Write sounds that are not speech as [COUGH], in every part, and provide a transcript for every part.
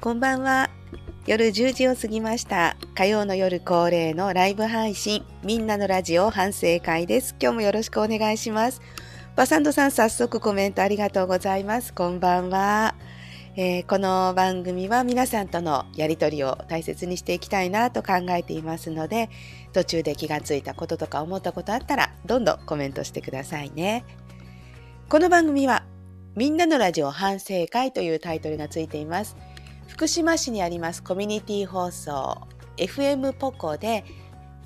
こんばんは。夜10時を過ぎました。火曜の夜恒例のライブ配信、みんなのラジオ反省会です。今日もよろしくお願いします。バサンドさん、早速コメントありがとうございます。こんばんは。えーこの番組は皆さんとのやりとりを大切にしていきたいなと考えていますので、途中で気がついたこととか思ったことあったら、どんどんコメントしてくださいね。この番組は、みんなのラジオ反省会というタイトルがついています。福島市にありますコミュニティ放送 FM ポコで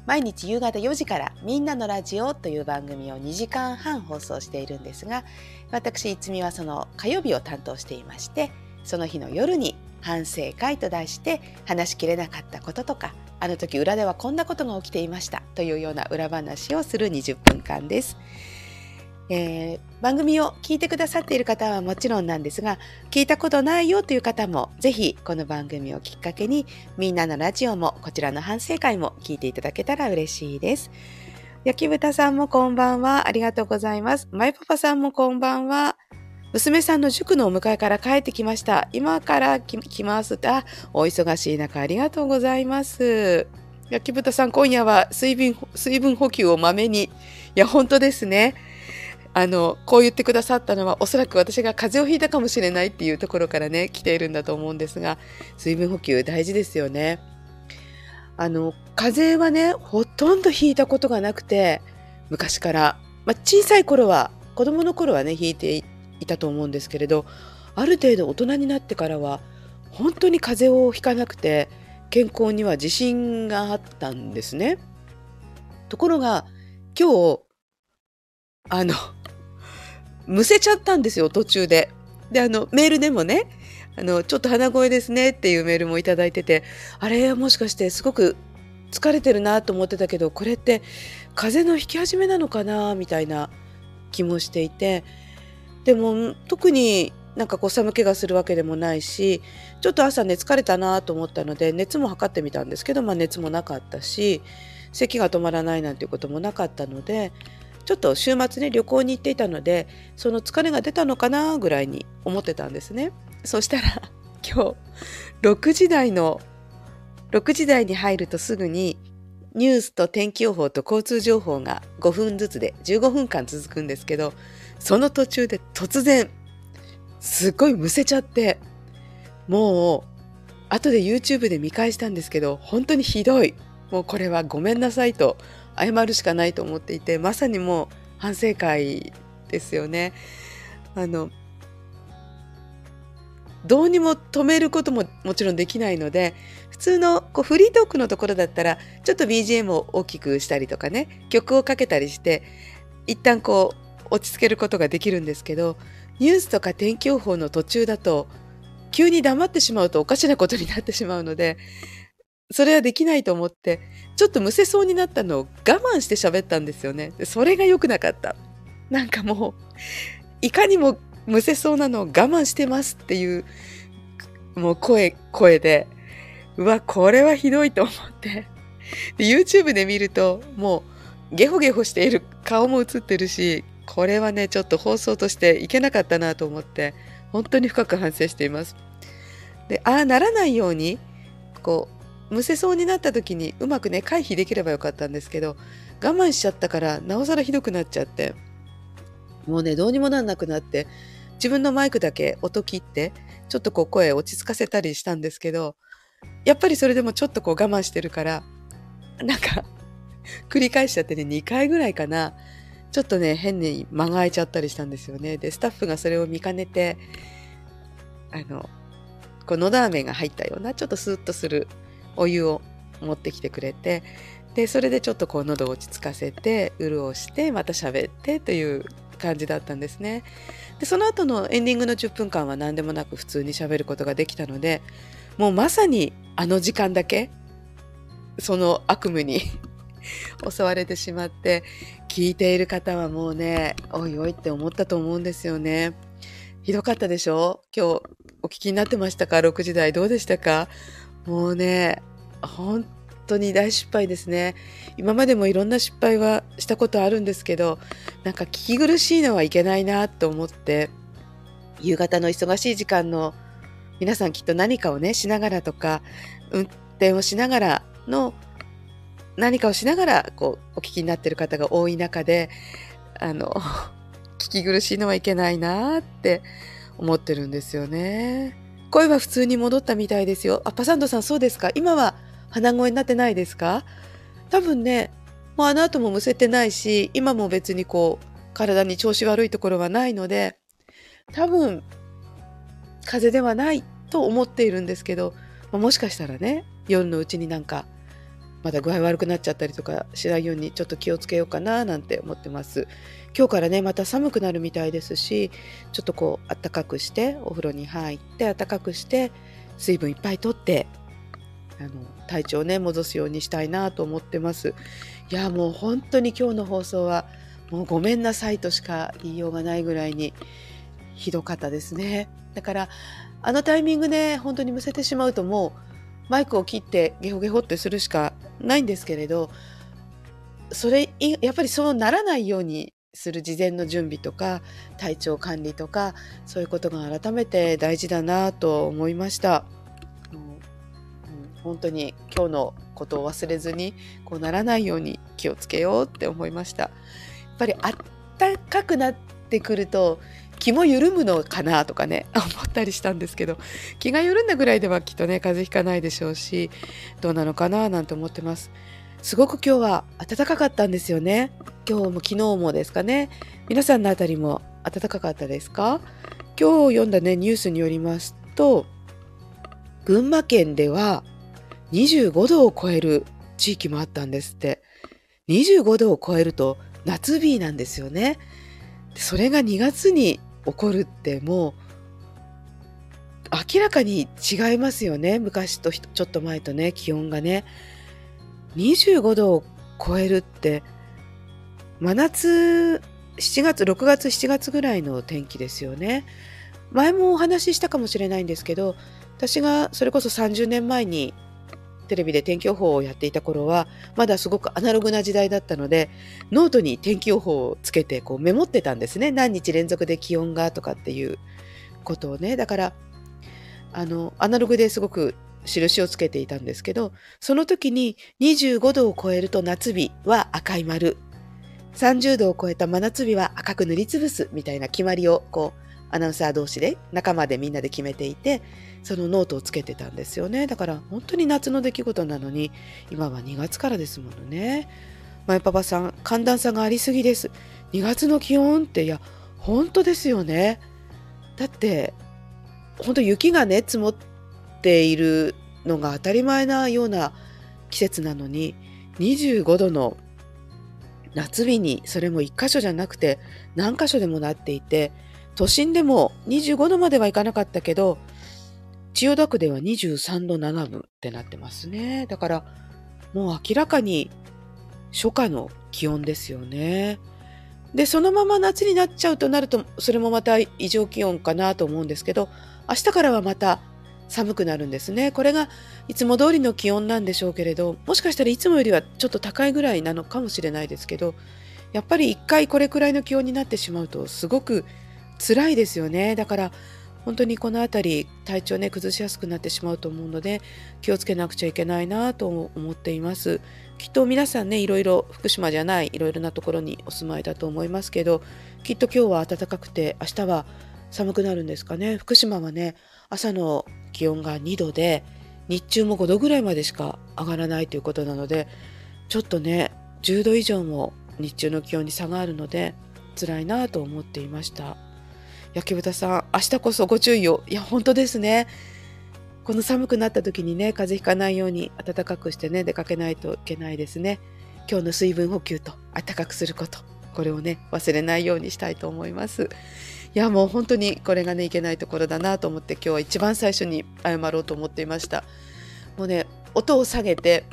毎日夕方4時からみんなのラジオという番組を2時間半放送しているんですが私いつみはその火曜日を担当していましてその日の夜に反省会と題して話しきれなかったこととかあの時裏ではこんなことが起きていましたというような裏話をする20分間です。えー番組を聞いてくださっている方はもちろんなんですが聞いたことないよという方もぜひこの番組をきっかけにみんなのラジオもこちらの反省会も聞いていただけたら嬉しいです。焼き豚さんもこんばんは。ありがとうございます。マイパパさんもこんばんは。娘さんの塾のお迎えから帰ってきました。今から来ます。あ、お忙しい中ありがとうございます。焼き豚さん、今夜は水分、水分補給をまめに。いや、本当ですね。あの、こう言ってくださったのは、おそらく私が風邪をひいたかもしれないっていうところからね、来ているんだと思うんですが、水分補給大事ですよね。あの、風邪はね、ほとんどひいたことがなくて、昔から。まあ、小さい頃は、子供の頃はね、ひいていたと思うんですけれど、ある程度大人になってからは、本当に風邪をひかなくて、健康には自信があったんですね。ところが、今日、あの、むせちゃったんですよ、途中で。で、あの、メールでもね、あの、ちょっと鼻声ですねっていうメールもいただいてて、あれ、もしかしてすごく疲れてるなと思ってたけど、これって風邪の引き始めなのかなみたいな気もしていて、でも、特になんかこう寒気がするわけでもないし、ちょっと朝ね、疲れたなと思ったので、熱も測ってみたんですけど、まあ熱もなかったし、咳が止まらないなんていうこともなかったので、ちょっと週末ね旅行に行っていたのでその疲れが出たのかなぐらいに思ってたんですね。そしたら [LAUGHS] 今日6時台の6時台に入るとすぐにニュースと天気予報と交通情報が5分ずつで15分間続くんですけどその途中で突然すっごいむせちゃってもう後で YouTube で見返したんですけど本当にひどい。もうこれはごめんなさいと謝るしかないと思っていてまさにもう反省会ですよね。あのどうにも止めることももちろんできないので普通のこうフリートークのところだったらちょっと BGM を大きくしたりとかね曲をかけたりして一旦こう落ち着けることができるんですけどニュースとか天気予報の途中だと急に黙ってしまうとおかしなことになってしまうのでそれはできないと思ってちょっとむせそうになったのを我慢して喋ったんですよね。それが良くなかった。なんかもういかにもむせそうなのを我慢してますっていうもう声声でうわこれはひどいと思って。で YouTube で見るともうゲホゲホしている顔も映ってるしこれはねちょっと放送としていけなかったなと思って本当に深く反省しています。でああならないようにこうむせそうになった時にうまくね回避できればよかったんですけど我慢しちゃったからなおさらひどくなっちゃって。もうねどうにもなんなくなって自分のマイクだけ音切ってちょっとこう声落ち着かせたりしたんですけどやっぱりそれでもちょっとこう我慢してるからなんか [LAUGHS] 繰り返しちゃってね2回ぐらいかな。ちょっとね変に間が空いちゃったりしたんですよね。でスタッフがそれを見かねてあのこうのど飴が入ったようなちょっとスーッとするお湯を持ってきてくれてでそれでちょっとこう喉を落ち着かせて潤してまた喋ってという感じだったんですね。でその後のエンディングの10分間は何でもなく普通に喋ることができたのでもうまさにあの時間だけその悪夢に [LAUGHS] 襲われてしまって聞いている方はもうねおいおいって思ったと思うんですよね。ひどかったでしょ？今日お聞きになってましたか？6時台どうでしたか？もうね本当に大失敗ですね今までもいろんな失敗はしたことあるんですけどなんか聞き苦しいのはいけないなと思って夕方の忙しい時間の皆さんきっと何かをねしながらとか運転をしながらの何かをしながらこうお聞きになってる方が多い中であの [LAUGHS] 聞き苦しいのはいけないなって思ってるんですよね。声は普通に戻ったみたいですよ。あ、パサンドさんそうですか？今は鼻声になってないですか？多分ね、もうあの後もむせてないし、今も別にこう、体に調子悪いところはないので、多分、風邪ではないと思っているんですけど、ま、もしかしたらね、夜のうちになんか、まだ具合悪くなっちゃったりとかしないようにちょっと気をつけようかななんて思ってます。今日からねまた寒くなるみたいですしちょっとこうあったかくしてお風呂に入ってあったかくして水分いっぱいとってあの体調をね戻すようにしたいなと思ってますいやもう本当に今日の放送はもうごめんなさいとしか言いようがないぐらいにひどかったですねだからあのタイミングで本当にむせてしまうともうマイクを切ってゲホゲホってするしかないんですけれどそれやっぱりそうならないようにする事前の準備とか体調管理とかそういうことが改めて大事だなと思いました。うん、本当に今日のことを忘れずにこうならないように気をつけようって思いました。やっぱりあったかくなってくると気も緩むのかなとかね [LAUGHS] 思ったりしたんですけど気が緩んだぐらいではきっとね風邪ひかないでしょうしどうなのかななんて思ってます。すごく今日は暖かかったんですよね。今日も昨日もですかね。皆さんのあたりも暖かかったですか？今日読んだね、ニュースによりますと、群馬県では25度を超える地域もあったんですって。25度を超えると夏日なんですよね。それが2月に起こるってもう明らかに違いますよね。昔とちょっと前とね、気温がね。25度を超えるって真夏7月6月7月ぐらいの天気ですよね前もお話ししたかもしれないんですけど私がそれこそ30年前にテレビで天気予報をやっていた頃はまだすごくアナログな時代だったのでノートに天気予報をつけてこうメモってたんですね。何日連続で気温がとかっていうことをね。だからあのアナログですごく印をつけていたんですけどその時に25度を超えると夏日は赤い丸。30度を超えた真夏日は赤く塗りつぶすみたいな決まりをこうアナウンサー同士で仲間でみんなで決めていてそのノートをつけてたんですよね。だから本当に夏の出来事なのに今は2月からですものね。前パパさん寒暖差がありすぎです。2月の気温っていや本当ですよね。だって本当雪がね積もってているのが当たり前なような季節なのに25度の夏日にそれも1箇所じゃなくて何箇所でもなっていて都心でも25度まではいかなかったけど千代田区では23度7分ってなってますねだからもう明らかに初夏の気温ですよねでそのまま夏になっちゃうとなるとそれもまた異常気温かなと思うんですけど明日からはまた寒くなるんですね。これがいつも通りの気温なんでしょうけれど、もしかしたらいつもよりはちょっと高いぐらいなのかもしれないですけど、やっぱり一回これくらいの気温になってしまうとすごく辛いですよね。だから本当にこの辺り体調ね崩しやすくなってしまうと思うので気をつけなくちゃいけないなと思っています。きっと皆さんねいろいろ福島じゃないいろいろなところにお住まいだと思いますけどきっと今日は暖かくて明日は寒くなるんですかね福島はね朝の気温が2度で日中も5度ぐらいまでしか上がらないということなのでちょっとね10度以上も日中の気温に差があるので辛いなと思っていました焼き豚さん明日こそご注意を。いや本当ですね。この寒くなった時にね風邪ひかないように暖かくしてね出かけないといけないですね。今日の水分補給と暖かくすることこれをね忘れないようにしたいと思います。いやもう本当にこれがねいけないところだなと思って今日は一番最初に謝ろうと思っていました。もうね音を下げて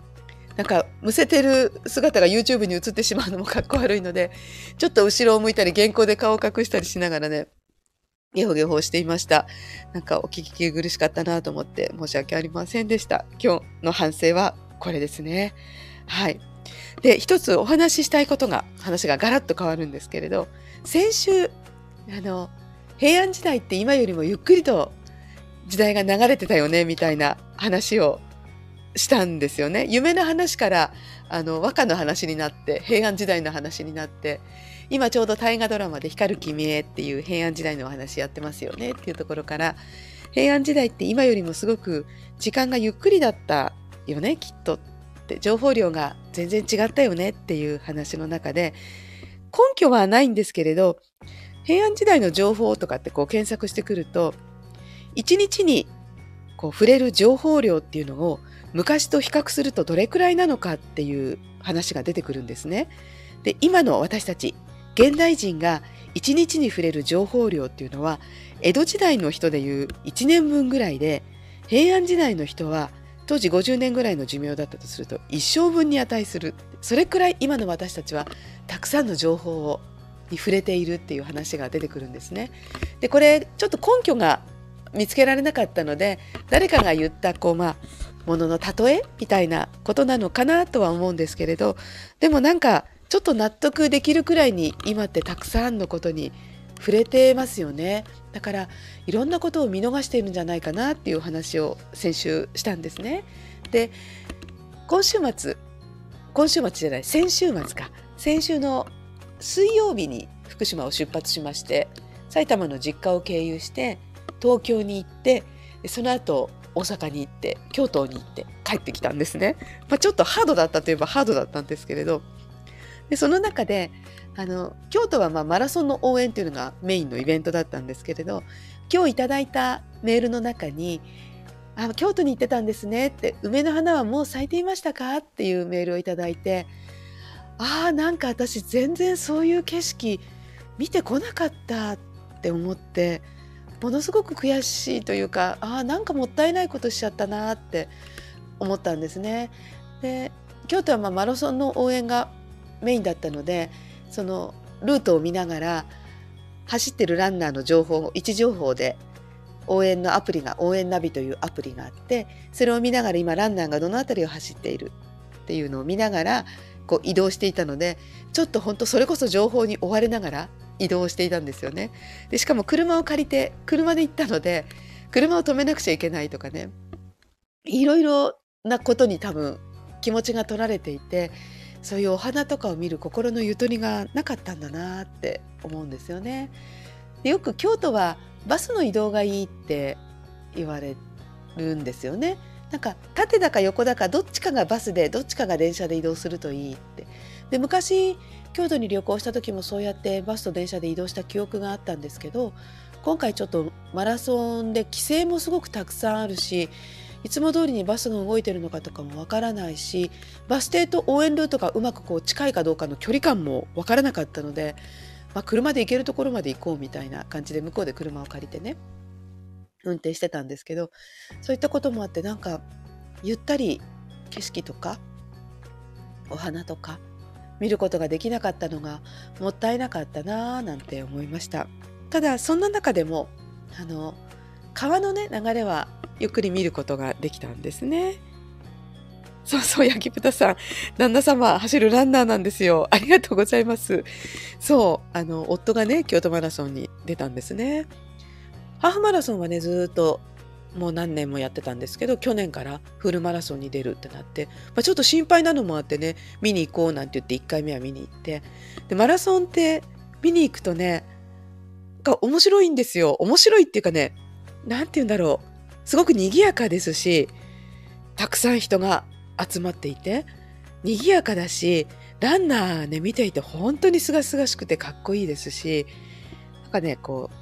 なんかむせてる姿が YouTube に映ってしまうのもかっこ悪いのでちょっと後ろを向いたり原稿で顔を隠したりしながらねゲホゲホしていました。なんかお聞き苦しかったなと思って申し訳ありませんでした。今日の反省はこれですね。はい。で一つお話ししたいことが話がガラッと変わるんですけれど先週あの平安時代って今よりもゆっくりと時代が流れてたよねみたいな話をしたんですよね。夢の話からあの和歌の話になって平安時代の話になって今ちょうど大河ドラマで「光る君へ」っていう平安時代のお話やってますよねっていうところから平安時代って今よりもすごく時間がゆっくりだったよねきっとって情報量が全然違ったよねっていう話の中で根拠はないんですけれど平安時代の情報とかってこう検索してくると一日にこう触れる情報量っていうのを昔と比較するとどれくらいなのかっていう話が出てくるんですね。で今の私たち現代人が1日に触れる情報量っていうのは江戸時代の人でいう1年分ぐらいで平安時代の人は当時50年ぐらいの寿命だったとすると一生分に値するそれくらい今の私たちはたくさんの情報をに触れているっていう話が出てくるんですね。でこれちょっと根拠が見つけられなかったので誰かが言ったこうまあものの例えみたいなことなのかなとは思うんですけれどでもなんかちょっと納得できるくらいに今ってたくさんのことに触れてますよね。だからいろんなことを見逃しているんじゃないかなっていう話を先週したんですね。で今週末今週末じゃない先週末か。先週の水曜日に福島を出発しまして埼玉の実家を経由して東京に行ってその後大阪に行って京都に行って帰ってきたんですね、まあ、ちょっとハードだったといえばハードだったんですけれどでその中であの京都はまマラソンの応援っていうのがメインのイベントだったんですけれど今日いただいたメールの中に「あ京都に行ってたんですね」って「梅の花はもう咲いていましたか?」っていうメールをいただいてああなんか私全然そういう景色見てこなかったって思ってものすごく悔しいというかああなんかもったいないことしちゃったなって思ったんですね。で京都はまマラソンの応援がメインだったのでそのルートを見ながら走ってるランナーの情報を位置情報で応援のアプリが応援ナビというアプリがあってそれを見ながら今ランナーがどの辺りを走っているっていうのを見ながらこう移動していたのでちょっと本当それこそ情報に追われながら移動していたんですよね。でしかも車を借りて車で行ったので車を止めなくちゃいけないとかねいろいろなことに多分気持ちが取られていてそういうお花とかを見る心のゆとりがなかったんだなって思うんですよね。でよく京都はバスの移動がいいって言われるんですよね。なんか縦だか横だかどっちかがバスでどっちかが電車で移動するといいって。で昔京都に旅行した時もそうやってバスと電車で移動した記憶があったんですけど今回ちょっとマラソンで規制もすごくたくさんあるしいつも通りにバスが動いてるのかとかもわからないしバス停と応援ルートがうまくこう近いかどうかの距離感もわからなかったので、まあ、車で行けるところまで行こうみたいな感じで向こうで車を借りてね運転してたんですけどそういったこともあってなんかゆったり景色とかお花とか見ることができなかったのがもったいなかったなぁなんて思いました。ただそんな中でもあの川のね流れはゆっくり見ることができたんですね。そうそう焼き豚さん。旦那様走るランナーなんですよ。ありがとうございます。そうあの夫がね京都マラソンに出たんですね。ハーフマラソンはねずっともう何年もやってたんですけど去年からフルマラソンに出るってなって、まあ、ちょっと心配なのもあってね見に行こうなんて言って1回目は見に行って。でマラソンって見に行くとねが面白いんですよ。面白いっていうかね何て言うんだろうすごく賑やかですしたくさん人が集まっていて賑やかだしランナーね見ていて本当にすがすがしくてかっこいいですしなんかねこう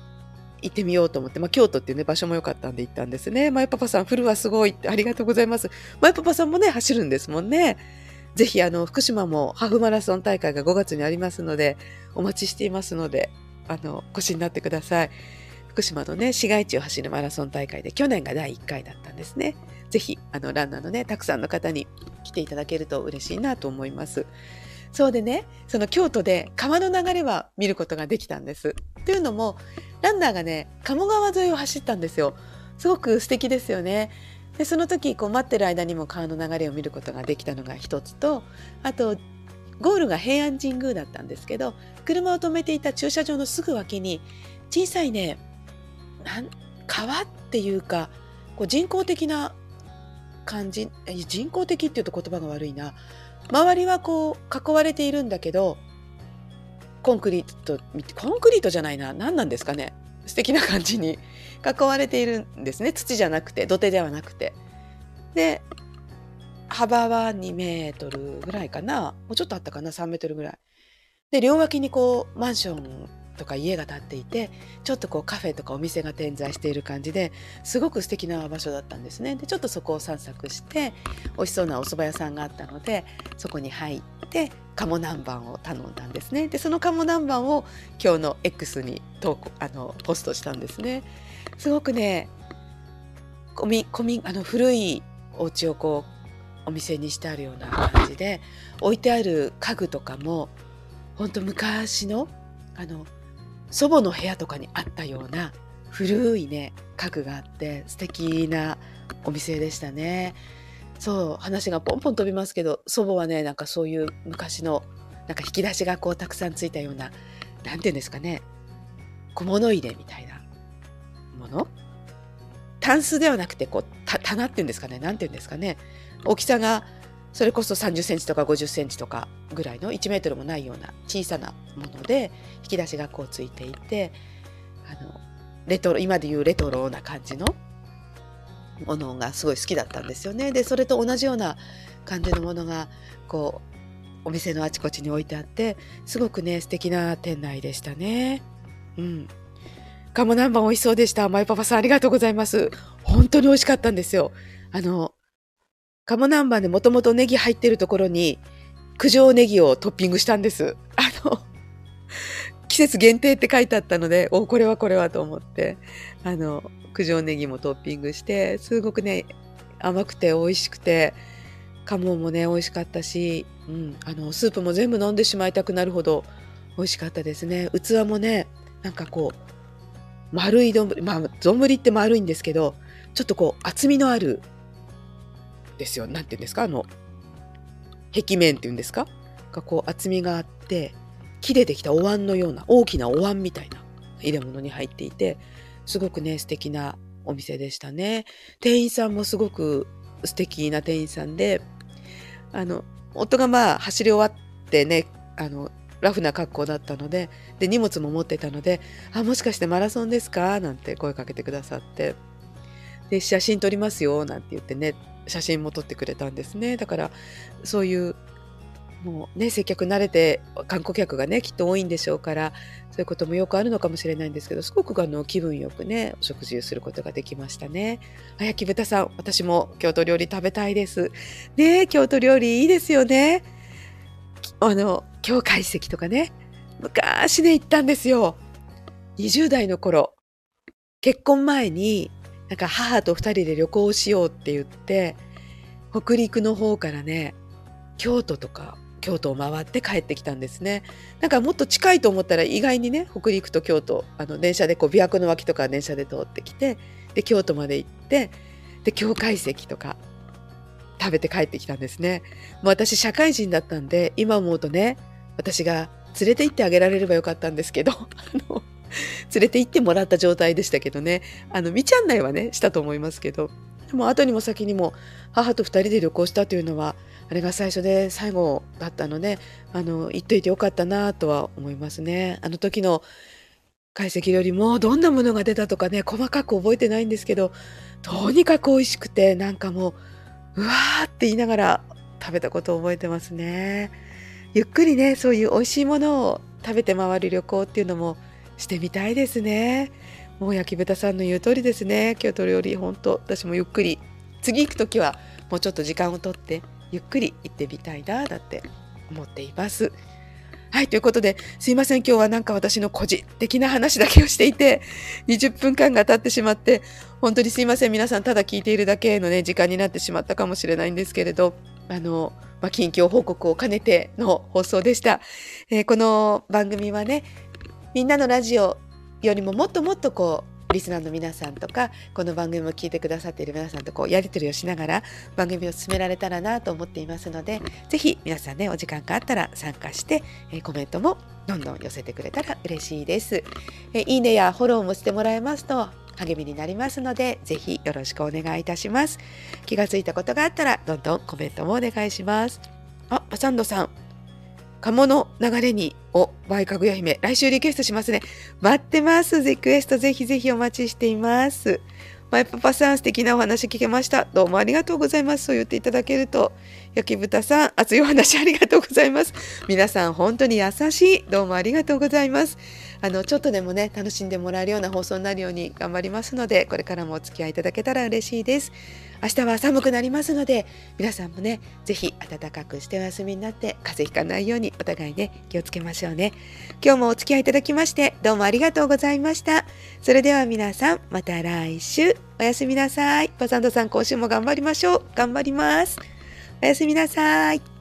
行ってみようと思って、まあ、京都っていうね、場所も良かったんで行ったんですね。まゆパパさん、フルはすごいって、ありがとうございます。まゆパパさんもね、走るんですもんね。ぜひ、あの、福島もハーフマラソン大会が5月にありますので、お待ちしていますので、あの、越しになってください。福島のね、市街地を走るマラソン大会で、去年が第1回だったんですね。ぜひ、あの、ランナーのね、たくさんの方に来ていただけると嬉しいなと思います。そうでね、その京都で川の流れは見ることができたんです。というのも、ランナーがね鴨川沿いを走ったんですよすごく素敵ですよねでその時こう待ってる間にも川の流れを見ることができたのが一つとあとゴールが平安神宮だったんですけど車を止めていた駐車場のすぐ脇に小さいねなん川っていうかこう人工的な感じ人工的っていうと言葉が悪いな。周りはこう囲われているんだけどコンクリートコンクリートじゃないな。何なんですかね。素敵な感じに囲われているんですね。土じゃなくて土手ではなくて。で幅は2メートルぐらいかな。もうちょっとあったかな。3メートルぐらい。で両脇にこうマンションとか家が建っていてちょっとこうカフェとかお店が点在している感じですごく素敵な場所だったんですね。でちょっとそこを散策して美味しそうなお蕎麦屋さんがあったのでそこに入って鴨南蛮を頼んだんですね。でその鴨南蛮を今日の X に投稿あのポストしたんですね。すごくねこみこみあの古いお家をこうお店にしてあるような感じで置いてある家具とかも本当昔のあの祖母の部屋とかにあったような古いね家具があって素敵なお店でしたね。そう話がポンポン飛びますけど祖母はねなんかそういう昔のなんか引き出しがこうたくさんついたような何て言うんですかね小物入れみたいなもの？タンスではなくてこう棚っていうんですかね何て言うんですかね大きさがそれこそ30センチとか50センチとかぐらいの1メートルもないような小さなもので引き出しがこうついていてあのレトロ今でいうレトロな感じのものがすごい好きだったんですよね。でそれと同じような感じのものがこうお店のあちこちに置いてあってすごくね素敵な店内でしたね。うん。鴨南蛮美味しそうでした。マイパパさんありがとうございます。本当に美味しかったんですよ。あの鴨南蛮でもともとネギ入ってるところに九条ネギをトッピングしたんです。あの、季節限定って書いてあったので、おこれはこれはと思って、あの、九条ネギもトッピングして、すごくね、甘くて美味しくて、鴨もね、美味しかったし、うん、あの、スープも全部飲んでしまいたくなるほど美味しかったですね。器もね、なんかこう、丸い丼、まあ、丼って丸いんですけど、ちょっとこう、厚みのあるですよ。なんて言うんですか？あの、壁面っていうんですか？がこう厚みがあって、木でできたお椀のような大きなお椀みたいな入れ物に入っていて、すごくね、素敵なお店でしたね。店員さんもすごく素敵な店員さんで、あの、夫がまあ走り終わってね、あの、ラフな格好だったので、で、荷物も持ってたので、あ、もしかしてマラソンですか？なんて声かけてくださって、で、写真撮りますよ、なんて言ってね、写真も撮ってくれたんですね。だからそういうもうね接客慣れて観光客がねきっと多いんでしょうからそういうこともよくあるのかもしれないんですけどすごくあの気分よくねお食事をすることができましたね。あやき豚さん私も京都料理食べたいです。ね京都料理いいですよね。あの京懐石とかね昔ね行ったんですよ。20代の頃結婚前になんか母と2人で旅行しようって言って北陸の方からね京都とか京都を回って帰ってきたんですね。なんかもっと近いと思ったら意外にね北陸と京都あの電車でこう琵琶湖の脇とか電車で通ってきてで京都まで行ってで京懐石とか食べて帰ってきたんですね。もう私社会人だったんで今思うとね私が連れて行ってあげられればよかったんですけど。[LAUGHS] [LAUGHS] 連れて行ってもらった状態でしたけどねあの道案内はねしたと思いますけどでも後にも先にも母と2人で旅行したというのはあれが最初で最後だったのであの行っといてよかったなとは思いますね。あの時の解析よりもどんなものが出たとかね細かく覚えてないんですけどとにかく美味しくてなんかもううわーって言いながら食べたことを覚えてますね。ゆっくりねそういう美味しいものを食べて回る旅行っていうのもしてみたいですね。もう焼き豚さんの言う通りですね。京都料理本当私もゆっくり。次行く時はもうちょっと時間をとってゆっくり行ってみたいなだって思っています。はい、ということで、すいません、今日はなんか私の個人的な話だけをしていて、20分間が経ってしまって、本当にすいません、皆さん、ただ聞いているだけのね、時間になってしまったかもしれないんですけれど、あの、まあ、近況報告を兼ねての放送でした。えー、この番組はね、みんなのラジオよりももっともっとこうリスナーの皆さんとかこの番組を聞いてくださっている皆さんとこうやり取りをしながら番組を進められたらなと思っていますのでぜひ皆さんねお時間があったら参加して、えー、コメントもどんどん寄せてくれたら嬉しいです、えー、いいねやフォローもしてもらえますと励みになりますのでぜひよろしくお願いいたします。気がついたことがあったらどんどんコメントもお願いします。あパサンドさん鴨の流れにをバイかぐや姫来週リクエストしますね。待ってます。リクエストぜひぜひお待ちしています。マイパパさん素敵なお話聞けました。どうもありがとうございます。そう言っていただけると焼き豚さん熱いお話ありがとうございます。皆さん本当に優しい。どうもありがとうございます。あのちょっとでもね楽しんでもらえるような放送になるように頑張りますのでこれからもお付き合いいただけたら嬉しいです。明日は寒くなりますので皆さんもね是非暖かくしてお休みになって風邪ひかないようにお互いね気をつけましょうね。今日もお付き合いいただきましてどうもありがとうございました。それでは皆さんまた来週。おやすみなさい。パサンドさん今週も頑張りましょう。頑張ります。おやすみなさい。